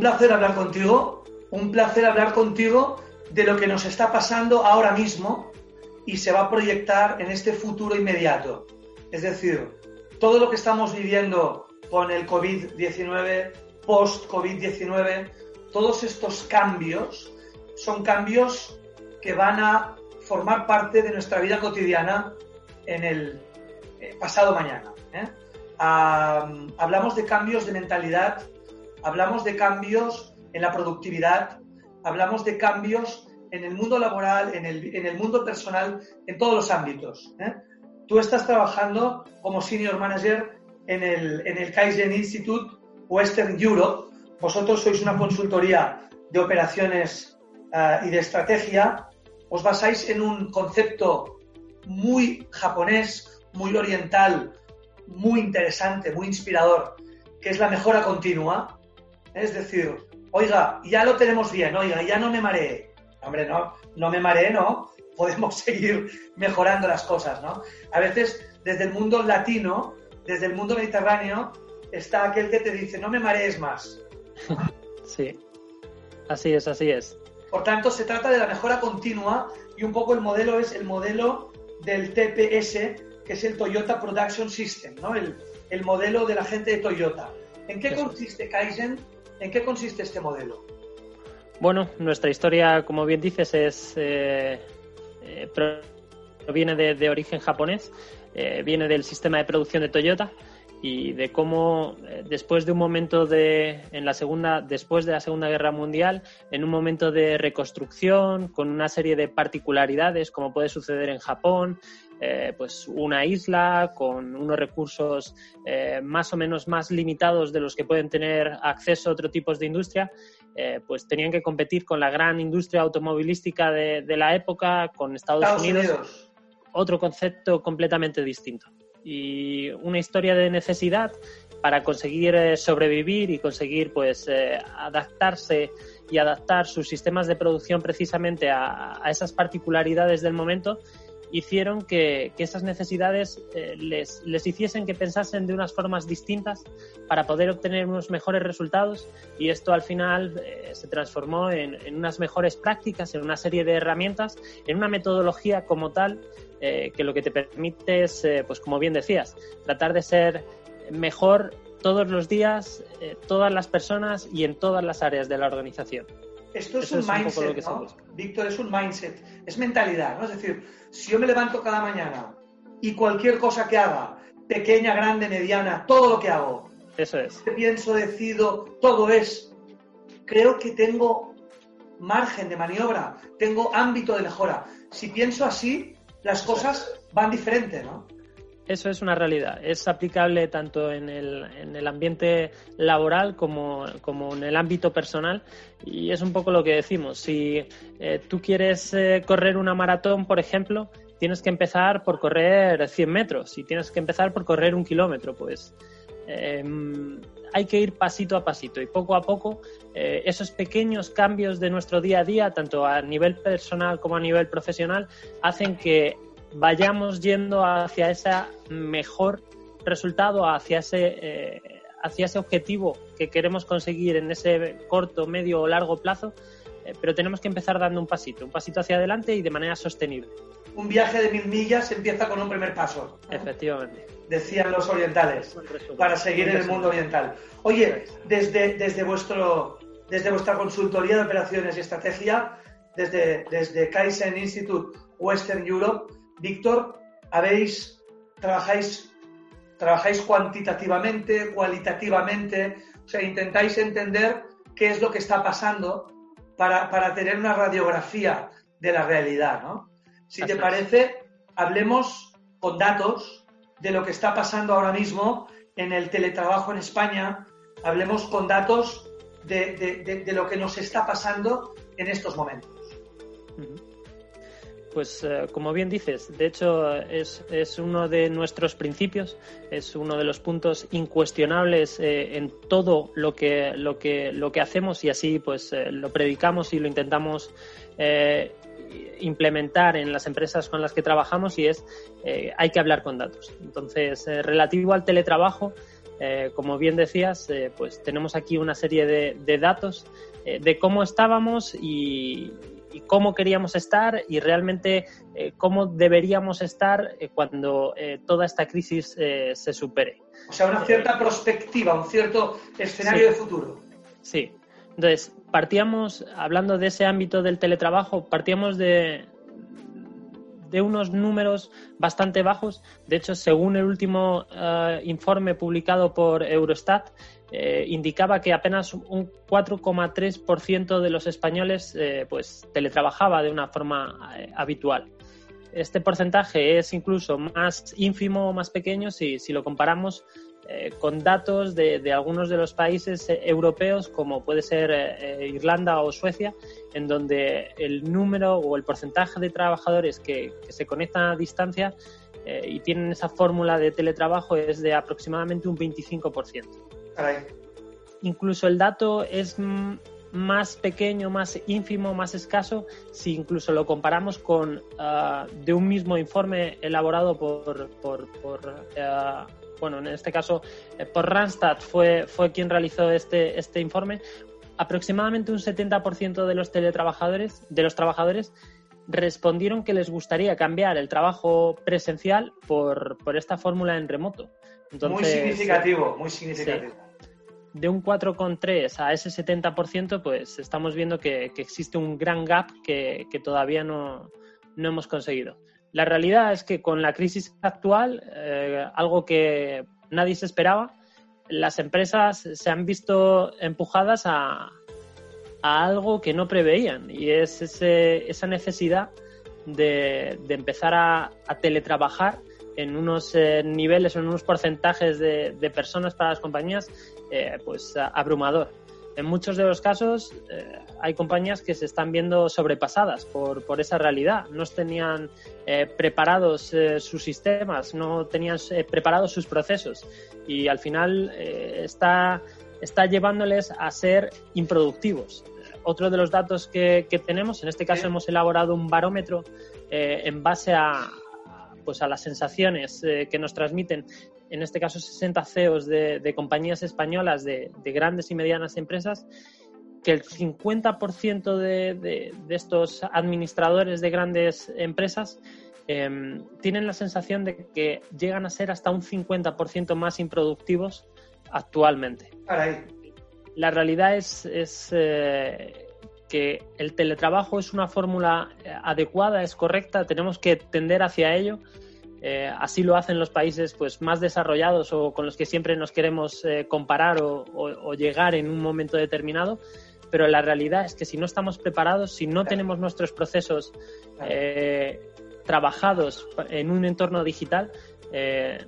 Un placer hablar contigo, un placer hablar contigo de lo que nos está pasando ahora mismo y se va a proyectar en este futuro inmediato. Es decir, todo lo que estamos viviendo con el COVID-19, post-COVID-19, todos estos cambios son cambios que van a formar parte de nuestra vida cotidiana en el eh, pasado mañana. ¿eh? hablamos de cambios de mentalidad, hablamos de cambios en la productividad, hablamos de cambios en el mundo laboral, en el, mundo personal, en todos los ámbitos. ¿eh? Tú estás trabajando como senior manager en el, en el Kaizen Institute Western Europe. Vosotros sois una consultoría de operaciones y de estrategia. Os basáis en un concepto muy japonés, muy oriental, muy interesante, muy inspirador, que es la mejora continua. Es decir, oiga, ya lo tenemos bien, oiga, ya no me mareé. Hombre, no, no me mareé, no. Podemos seguir mejorando las cosas, ¿no? A veces, desde el mundo latino, desde el mundo mediterráneo, está aquel que te dice, no me marees más. Sí, así es, así es. Por tanto, se trata de la mejora continua y un poco el modelo es el modelo del TPS, que es el Toyota Production System, ¿no? el, el modelo de la gente de Toyota. ¿En qué consiste Kaizen? ¿En qué consiste este modelo? Bueno, nuestra historia, como bien dices, es eh, eh, proviene de, origen japonés, eh, viene del sistema de producción de Toyota y de cómo después de un momento de en la segunda después de la Segunda Guerra Mundial en un momento de reconstrucción con una serie de particularidades como puede suceder en Japón eh, pues una isla con unos recursos eh, más o menos más limitados de los que pueden tener acceso a otros tipos de industria, eh, pues tenían que competir con la gran industria automovilística de, la época, con Estados, Unidos. Otro concepto completamente distinto. Y una historia de necesidad para conseguir sobrevivir y conseguir pues adaptarse y adaptar sus sistemas de producción precisamente a, a esas particularidades del momento hicieron que, esas necesidades eh, les, les, hiciesen que pensasen de unas formas distintas para poder obtener unos mejores resultados y esto al final eh, se transformó en, unas mejores prácticas, en una serie de herramientas, en una metodología como tal eh, que lo que te permite es, pues como bien decías, tratar de ser mejor todos los días, todas las personas y en todas las áreas de la organización. Esto es un mindset, ¿no? Víctor, es un mindset, es mentalidad, ¿no? Es decir, si yo me levanto cada mañana y cualquier cosa que haga, pequeña, grande, mediana, todo lo que hago, eso es. Pienso, decido, todo es. Creo que tengo margen de maniobra, tengo ámbito de mejora. Si pienso así, las cosas van diferente, ¿no? Eso es una realidad. Es aplicable tanto en el, en el ambiente laboral como, en el ámbito personal. Y es un poco lo que decimos. Si eh, tú quieres eh, correr una maratón, por ejemplo, tienes que empezar por correr 100 metros. Si tienes que empezar por correr un kilómetro, pues em, hay que ir pasito a pasito y poco a poco eh, esos pequeños cambios de nuestro día a día, tanto a nivel personal como a nivel profesional, hacen que vayamos yendo hacia ese mejor resultado, hacia ese, eh, hacia ese objetivo que queremos conseguir en ese corto, medio o largo plazo, eh, pero tenemos que empezar dando un pasito, un pasito hacia adelante y de manera sostenible. Un viaje de mil millas empieza con un primer paso. Efectivamente. Decían los orientales, para seguir en el mundo oriental. Oye, desde, desde, vuestro, desde vuestra consultoría de operaciones y estrategia, desde, desde Kaizen Institute Western Europe, Víctor, habéis, trabajáis, trabajáis cuantitativamente, cualitativamente, o sea, intentáis entender qué es lo que está pasando para, tener una radiografía de la realidad, ¿no? Si te parece, hablemos con datos de lo que está pasando ahora mismo en el teletrabajo en España, hablemos con datos de, lo que nos está pasando en estos momentos. Pues eh, como bien dices, de hecho es, uno de nuestros principios, es uno de los puntos incuestionables eh, en todo lo que, lo, que, lo que hacemos y así pues eh, lo predicamos y lo intentamos implementar en las empresas con las que trabajamos y es hay que hablar con datos. Entonces, relativo al teletrabajo, eh, como bien decías, eh, pues tenemos aquí una serie de, datos de cómo estábamos y, cómo queríamos estar y realmente cómo deberíamos estar cuando toda esta crisis se supere. O sea, una cierta perspectiva, un cierto escenario de futuro. Sí. Entonces, partíamos, hablando de ese ámbito del teletrabajo, partíamos de, unos números bastante bajos. De hecho, según el último eh, informe publicado por Eurostat, eh, indicaba que apenas un 4,3% de los españoles eh, pues teletrabajaba de una forma habitual. Este porcentaje es incluso más ínfimo o más pequeño si, si lo comparamos eh, con datos de, algunos de los países eh, europeos, como puede ser eh, Irlanda o Suecia, en donde el número o el porcentaje de trabajadores que, se conectan a distancia y tienen esa fórmula de teletrabajo es de aproximadamente un 25%. Incluso el dato es más pequeño, más ínfimo, más escaso, si incluso lo comparamos con ah, de un mismo informe elaborado por, por, bueno, en este caso eh, por Randstad fue, fue quien realizó este, este informe, aproximadamente un 70% de los teletrabajadores, de los trabajadores, respondieron que les gustaría cambiar el trabajo presencial por, esta fórmula en remoto. muy significativo, muy significativo. De un 4,3 a ese 70%, pues estamos viendo que, existe un gran gap que, todavía no, no hemos conseguido. La realidad es que con la crisis actual, eh, algo que nadie se esperaba, las empresas se han visto empujadas a, algo que no preveían y es esa necesidad de, empezar a, teletrabajar en unos eh, niveles en unos porcentajes de, personas para las compañías eh, pues abrumador en muchos de los casos eh, hay compañías que se están viendo sobrepasadas por, por esa realidad. No tenían eh, preparados eh, sus sistemas, no tenían preparados sus procesos y al final está, está llevándoles a ser improductivos. Otro de los datos que, que tenemos, en este caso hemos elaborado un barómetro en base a, pues a las sensaciones que nos transmiten en este caso 60 CEOs de, compañías españolas de, grandes y medianas empresas, que el 50% de, estos administradores de grandes empresas em, tienen la sensación de que llegan a ser hasta un 50% más improductivos actualmente. La realidad es, eh, que el teletrabajo es una fórmula eh, adecuada, es correcta, tenemos que tender hacia ello eh, así lo hacen los países pues, más desarrollados o con los que siempre nos queremos eh, comparar o, llegar en un momento determinado. Pero la realidad es que si no estamos preparados, si no tenemos nuestros procesos eh, trabajados en un entorno digital,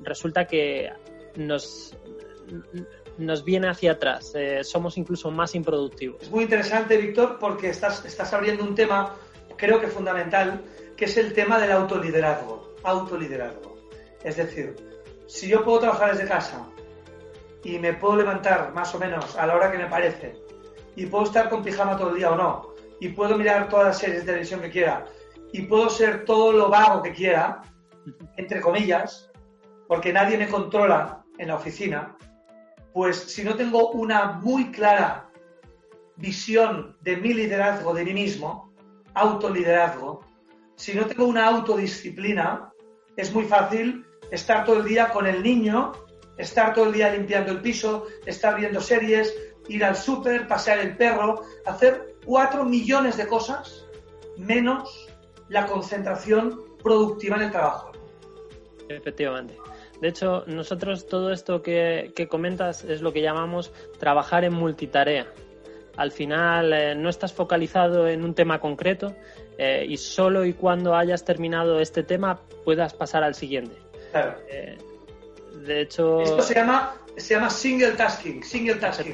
resulta que nos, nos viene hacia atrás. somos incluso más improductivos. Es muy interesante, Víctor, porque estás, estás abriendo un tema, creo que fundamental, que es el tema del autoliderazgo autoliderazgo. Es decir, si yo puedo trabajar desde casa y me puedo levantar más o menos a la hora que me parece y puedo estar con pijama todo el día o no y puedo mirar todas las series de televisión que quiera y puedo ser todo lo vago que quiera, entre comillas, porque nadie me controla en la oficina, pues si no tengo una muy clara visión de mi liderazgo, de mí mismo, autoliderazgo, si no tengo una autodisciplina, es muy fácil estar todo el día con el niño, estar todo el día limpiando el piso, estar viendo series, ir al súper, pasear el perro, hacer cuatro millones de cosas menos la concentración productiva en el trabajo. Efectivamente. De hecho, nosotros todo esto que, comentas es lo que llamamos trabajar en multitarea. Al final eh, no estás focalizado en un tema concreto, eh, y solo y cuando hayas terminado este tema puedas pasar al siguiente. Claro. Eh, de hecho... Esto se llama, se llama single tasking, single tasking.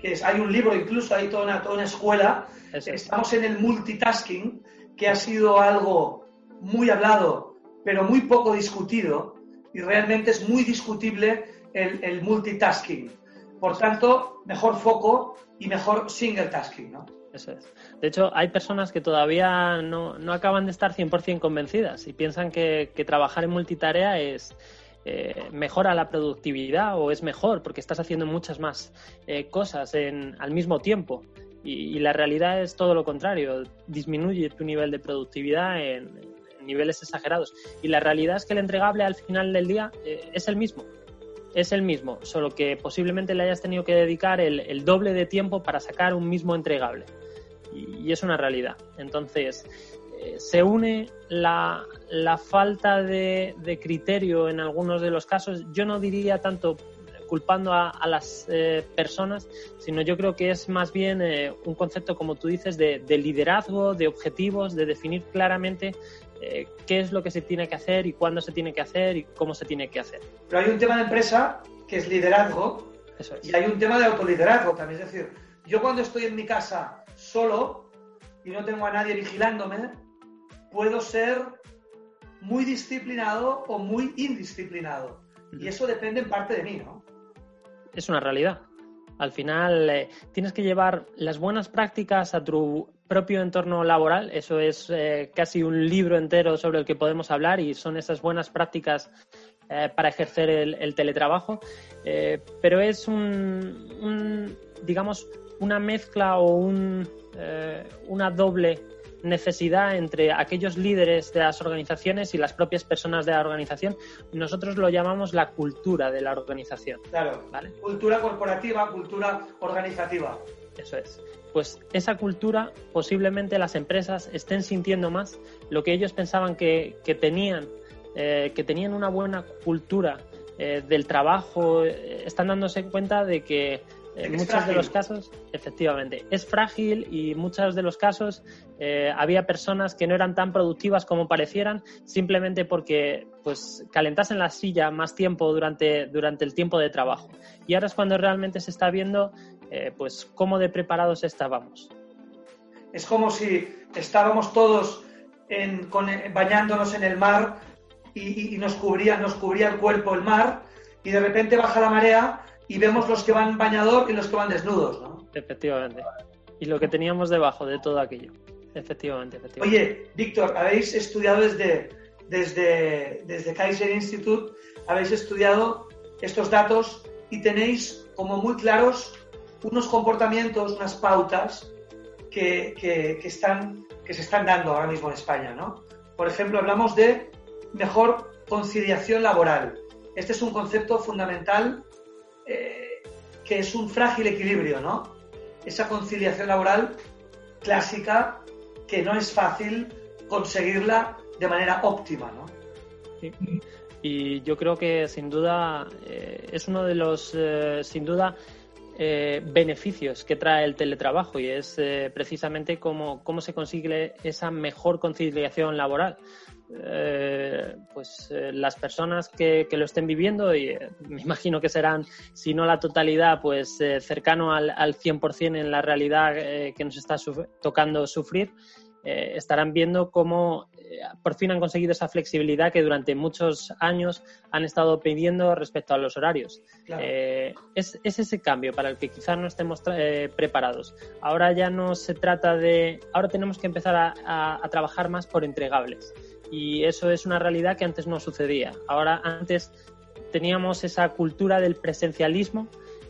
Que es, hay un libro, incluso hay toda una, toda una escuela. Estamos en el multitasking, que ha sido algo muy hablado, pero muy poco discutido, y realmente es muy discutible el, el multitasking. Por tanto, mejor foco y mejor single tasking, ¿no? Eso es. De hecho, hay personas que todavía no, acaban de estar 100% convencidas y piensan que, trabajar en multitarea es, eh, mejora la productividad o es mejor porque estás haciendo muchas más eh, cosas en, al mismo tiempo. Y, la realidad es todo lo contrario, disminuye tu nivel de productividad en, niveles exagerados. Y la realidad es que el entregable al final del día eh, es el mismo. Es el mismo, solo que posiblemente le hayas tenido que dedicar el, doble de tiempo para sacar un mismo entregable. Y es una realidad. Entonces, se une la, falta de, criterio en algunos de los casos. Yo no diría tanto culpando a, las eh, personas, sino yo creo que es más bien eh, un concepto, como tú dices, de, liderazgo, de objetivos, de definir claramente eh, qué es lo que se tiene que hacer y cuándo se tiene que hacer y cómo se tiene que hacer. Pero hay un tema de empresa que es liderazgo y hay un tema de autoliderazgo también. Es decir, yo cuando estoy en mi casa solo y no tengo a nadie vigilándome, puedo ser muy disciplinado o muy indisciplinado. Y eso depende en parte de mí, ¿no? Es una realidad. Al final eh, tienes que llevar las buenas prácticas a tu propio entorno laboral. Eso es eh, casi un libro entero sobre el que podemos hablar y son esas buenas prácticas eh, para ejercer el, teletrabajo. pero es un, digamos, una mezcla o un, una doble necesidad entre aquellos líderes de las organizaciones y las propias personas de la organización. Nosotros lo llamamos la cultura de la organización. Claro. ¿vale? Cultura corporativa, cultura organizativa. Eso es. Pues esa cultura posiblemente las empresas estén sintiendo más lo que ellos pensaban que, tenían, eh, que tenían una buena cultura eh, del trabajo, eh, están dándose cuenta de que en muchos de los casos, efectivamente, es frágil y muchos de los casos eh, había personas que no eran tan productivas como parecieran simplemente porque pues calentasen la silla más tiempo durante, durante el tiempo de trabajo. Y ahora es cuando realmente se está viendo eh, pues cómo de preparados estábamos. Es como si estábamos todos bañándonos en el mar y, nos, cubría, nos cubría el cuerpo el mar y de repente baja la marea y vemos los que van bañador y los que van desnudos, ¿no? Efectivamente. Y lo que teníamos debajo de todo aquello. Efectivamente, efectivamente. Oye, Víctor, habéis estudiado desde, desde, desde Kaiser Institute, habéis estudiado estos datos y tenéis como muy claros unos comportamientos, unas pautas que, que, están, que se están dando ahora mismo en España, ¿no? Por ejemplo, hablamos de mejor conciliación laboral. Este es un concepto fundamental eh, que es un frágil equilibrio, ¿no? Esa conciliación laboral clásica que no es fácil conseguirla de manera óptima, ¿no? Y yo creo que sin duda eh, es uno de los, eh, sin duda, beneficios que trae el teletrabajo y es precisamente cómo, cómo se consigue esa mejor conciliación laboral. Eh, pues eh, las personas que, lo estén viviendo, y eh, me imagino que serán, si no la totalidad, pues cercano al, al 100% en la realidad que nos está tocando sufrir, estarán viendo cómo por fin han conseguido esa flexibilidad que durante muchos años han estado pidiendo respecto a los horarios. Es, ese cambio para el que quizás no estemos preparados. Ahora ya no se trata de, ahora tenemos que empezar a trabajar más por entregables y eso es una realidad que antes no sucedía. Ahora antes teníamos esa cultura del presencialismo.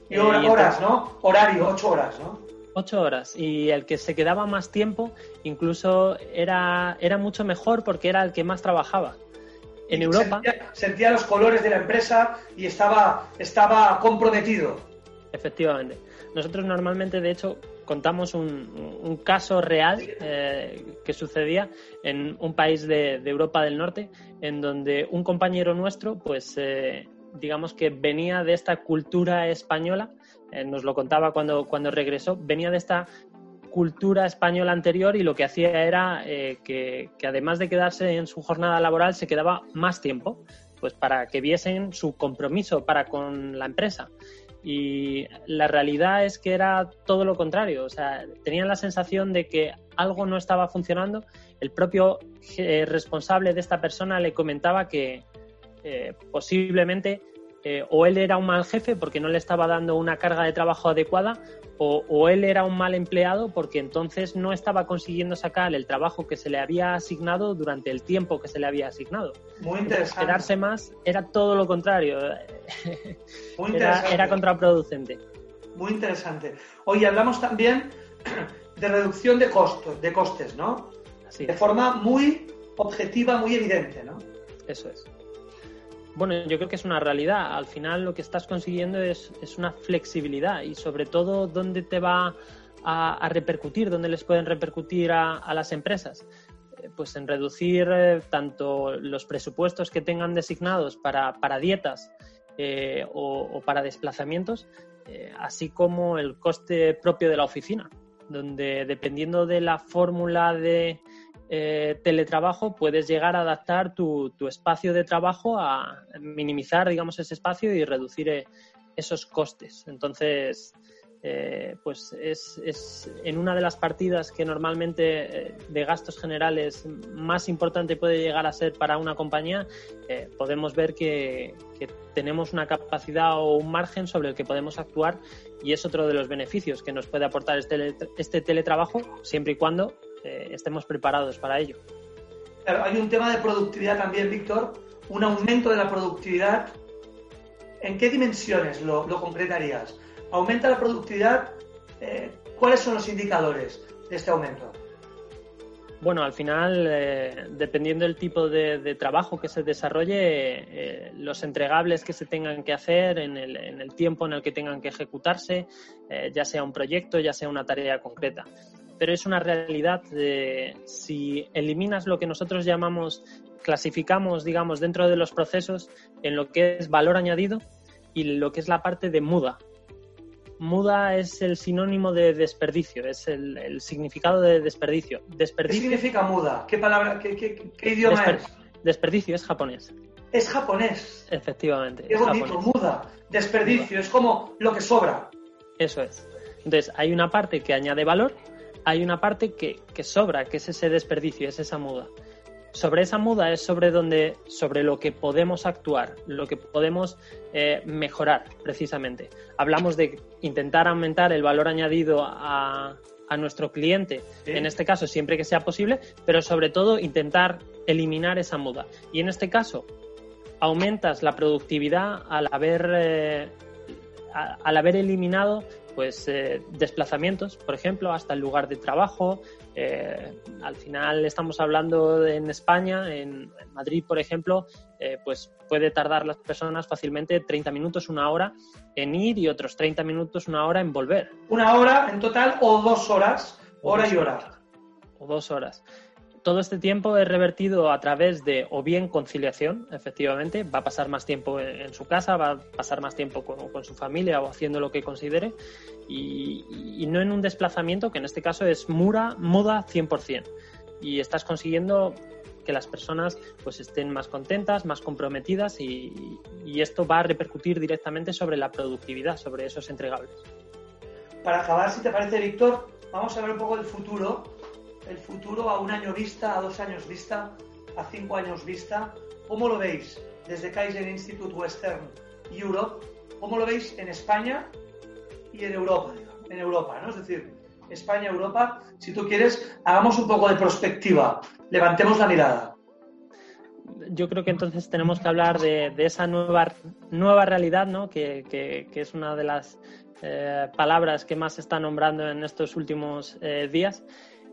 Y, horas, ¿no? Horario, ocho horas, ¿no? Ocho horas. Y el que se quedaba más tiempo incluso era, era mucho mejor porque era el que más trabajaba. En Europa. Sentía, los colores de la empresa y estaba, estaba comprometido. Efectivamente. Nosotros normalmente, de hecho, contamos un, caso real eh, que sucedía en un país de, Europa del Norte, en donde un compañero nuestro, pues eh, digamos que venía de esta cultura española, eh, nos lo contaba cuando, cuando regresó, venía de esta cultura española anterior y lo que hacía era que, que además de quedarse en su jornada laboral, se quedaba más tiempo, pues para que viesen su compromiso para con la empresa. Y la realidad es que era todo lo contrario. O sea, tenían la sensación de que algo no estaba funcionando. El propio eh, responsable de esta persona le comentaba que eh, posiblemente eh, o él era un mal jefe porque no le estaba dando una carga de trabajo adecuada, o, él era un mal empleado porque entonces no estaba consiguiendo sacar el trabajo que se le había asignado durante el tiempo que se le había asignado. Muy interesante. Quedarse más era todo lo contrario. Muy era, era contraproducente. Muy interesante. Hoy hablamos también de reducción de costos, de costes, ¿no? De forma muy objetiva, muy evidente, ¿no? Eso es. Bueno, yo creo que es una realidad. Al final lo que estás consiguiendo es, una flexibilidad y sobre todo dónde te va a, repercutir, dónde les pueden repercutir a, las empresas. Eh, pues en reducir eh, tanto los presupuestos que tengan designados para, dietas eh, o, para desplazamientos, así como el coste propio de la oficina, donde dependiendo de la fórmula de, eh, teletrabajo puedes llegar a adaptar tu, espacio de trabajo a minimizar, digamos, ese espacio y reducir eh, esos costes. Entonces, eh, pues es, en una de las partidas que normalmente de gastos generales más importante puede llegar a ser para una compañía, podemos ver que, tenemos una capacidad o un margen sobre el que podemos actuar y es otro de los beneficios que nos puede aportar este, este teletrabajo, siempre y cuando eh, estemos preparados para ello. Claro, hay un tema de productividad también, Víctor, un aumento de la productividad. ¿En qué dimensiones lo, concretarías? ¿Aumenta la productividad? Eh, ¿Cuáles son los indicadores de este aumento? Bueno, al final, eh, dependiendo del tipo de, trabajo que se desarrolle, los entregables que se tengan que hacer en el, tiempo en el que tengan que ejecutarse, ya sea un proyecto, ya sea una tarea concreta pero es una realidad de si eliminas lo que nosotros llamamos, clasificamos, digamos, dentro de los procesos en lo que es valor añadido y lo que es la parte de muda. Muda es el sinónimo de desperdicio, es el, significado de desperdicio. desperdicio. ¿Qué significa muda? ¿Qué palabra, qué, idioma es? Desperdicio es japonés. Es japonés. Efectivamente. Qué bonito, muda. Desperdicio, es como lo que sobra. Eso es. Entonces, hay una parte que añade valor hay una parte que, sobra, que es ese desperdicio, es esa muda. Sobre esa muda es sobre donde, sobre lo que podemos actuar, lo que podemos eh, mejorar, precisamente. Hablamos de intentar aumentar el valor añadido a, nuestro cliente, en este caso siempre que sea posible, pero sobre todo intentar eliminar esa muda. Y en este caso, aumentas la productividad al haber, eh, al haber eliminado pues eh, desplazamientos, por ejemplo, hasta el lugar de trabajo. Eh, al final estamos hablando en España, en, Madrid, por ejemplo, eh, pues puede tardar las personas fácilmente 30 minutos, una hora en ir y otros 30 minutos, una hora en volver. Una hora en total o dos horas, hora y hora. O dos horas todo este tiempo es revertido a través de o bien conciliación, efectivamente, va a pasar más tiempo en, su casa, va a pasar más tiempo con, su familia o haciendo lo que considere, y, no en un desplazamiento que en este caso es mura, muda 100%. Y estás consiguiendo que las personas pues estén más contentas, más comprometidas y, y esto va a repercutir directamente sobre la productividad, sobre esos entregables. Para acabar, si te parece, Víctor, vamos a ver un poco el futuro el futuro a un año vista, a dos años vista, a cinco años vista? ¿Cómo lo veis desde Kaizen Institute Western Europe? ¿Cómo lo veis en España y en Europa? En Europa, ¿no? Es decir, España, Europa, si tú quieres, hagamos un poco de perspectiva, levantemos la mirada. Yo creo que entonces tenemos que hablar de, esa nueva, nueva realidad, ¿no? que, es una de las eh, palabras que más se está nombrando en estos últimos eh, días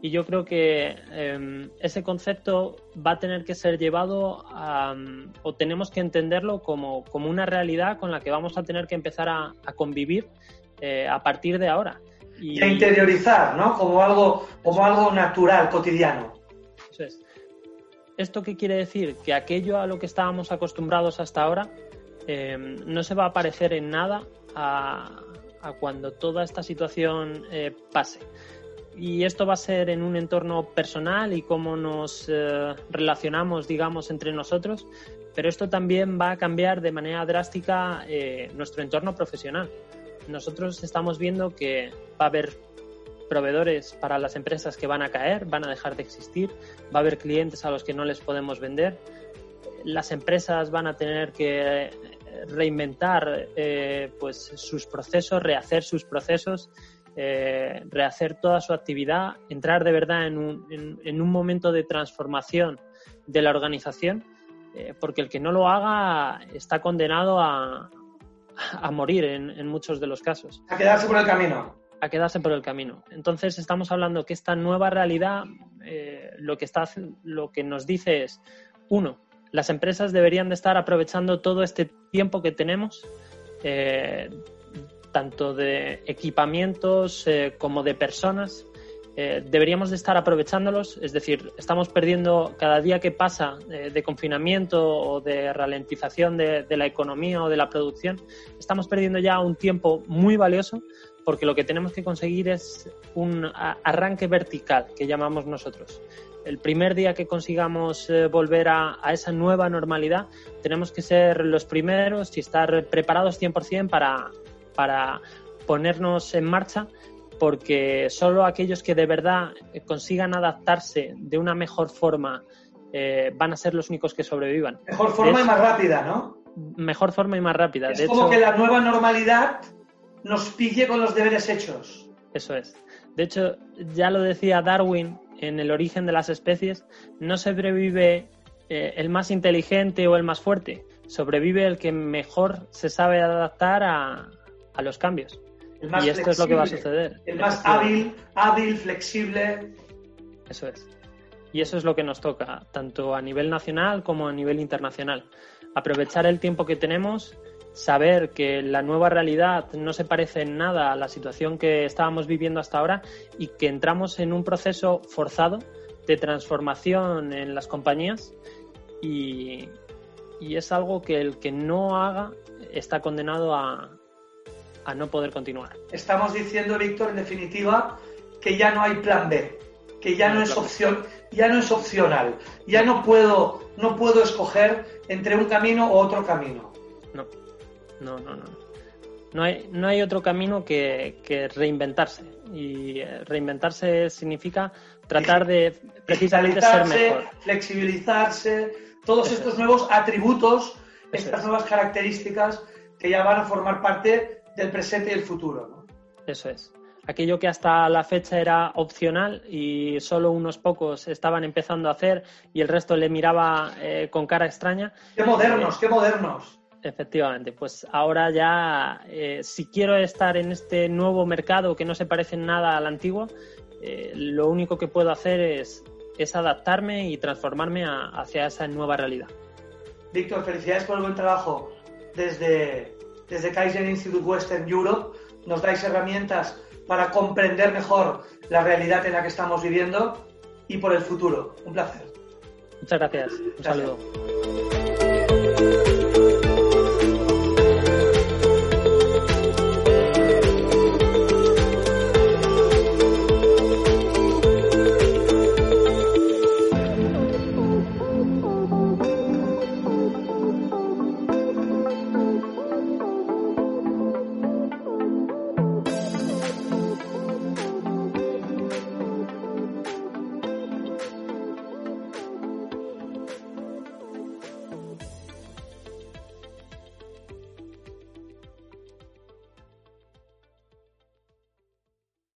y yo creo que em, ese concepto va a tener que ser llevado a, o tenemos que entenderlo como, como, una realidad con la que vamos a tener que empezar a, convivir eh, a partir de ahora. Y, a interiorizar, ¿no? Como algo, como algo natural, cotidiano. Eso es. ¿Esto qué quiere decir? Que aquello a lo que estábamos acostumbrados hasta ahora em, no se va a parecer en nada a, a cuando toda esta situación eh, pase y esto va a ser en un entorno personal y cómo nos eh, relacionamos, digamos, entre nosotros, pero esto también va a cambiar de manera drástica eh, nuestro entorno profesional. Nosotros estamos viendo que va a haber proveedores para las empresas que van a caer, van a dejar de existir, va a haber clientes a los que no les podemos vender, las empresas van a tener que reinventar pues sus procesos, rehacer sus procesos, rehacer toda su actividad, entrar de verdad en un, en un momento de transformación de la organización, porque el que no lo haga está condenado a, a morir en, muchos de los casos. A quedarse por el camino. A quedarse por el camino. Entonces estamos hablando que esta nueva realidad eh, lo, que está, lo que nos dice es, uno, las empresas deberían de estar aprovechando todo este tiempo que tenemos, eh, tanto de equipamientos eh, como de personas, eh, deberíamos de estar aprovechándolos, es decir, estamos perdiendo cada día que pasa eh, de confinamiento o de ralentización de, la economía o de la producción, estamos perdiendo ya un tiempo muy valioso porque lo que tenemos que conseguir es un arranque vertical que llamamos nosotros. El primer día que consigamos volver a, esa nueva normalidad, tenemos que ser los primeros y estar preparados 100% para, para ponernos en marcha porque solo aquellos que de verdad consigan adaptarse de una mejor forma eh, van a ser los únicos que sobrevivan. Mejor forma y más rápida, ¿no? Mejor forma y más rápida. Es como que la nueva normalidad nos pille con los deberes hechos. Eso es. De hecho, ya lo decía Darwin en el origen de las especies, no sobrevive eh, el más inteligente o el más fuerte, sobrevive el que mejor se sabe adaptar a los cambios y esto es lo que va a suceder. El más hábil, hábil, flexible. Eso es. Y eso es lo que nos toca, tanto a nivel nacional como a nivel internacional. Aprovechar el tiempo que tenemos, saber que la nueva realidad no se parece en nada a la situación que estábamos viviendo hasta ahora y que entramos en un proceso forzado de transformación en las compañías y, y es algo que el que no haga está condenado a, a no poder continuar. Estamos diciendo, Víctor, en definitiva, que ya no hay plan B, que ya no, es opción, ya no es opcional, ya no puedo, no puedo escoger entre un camino o otro camino. No, no, no, no. No hay, no hay otro camino que, reinventarse. Y eh, reinventarse significa tratar de precisamente ser mejor. Flexibilizarse, todos estos nuevos atributos, estas nuevas características que ya van a formar parte del presente y el futuro. ¿no? Eso es. Aquello que hasta la fecha era opcional y solo unos pocos estaban empezando a hacer y el resto le miraba eh, con cara extraña. ¡Qué modernos, qué modernos! Efectivamente, pues ahora ya, eh, si quiero estar en este nuevo mercado que no se parece en nada al antiguo, eh, lo único que puedo hacer es, es adaptarme y transformarme hacia esa nueva realidad. Víctor, felicidades por el buen trabajo desde desde Kaizen Institute Western Europe nos dais herramientas para comprender mejor la realidad en la que estamos viviendo y por el futuro. Un placer. Muchas gracias. Un saludo.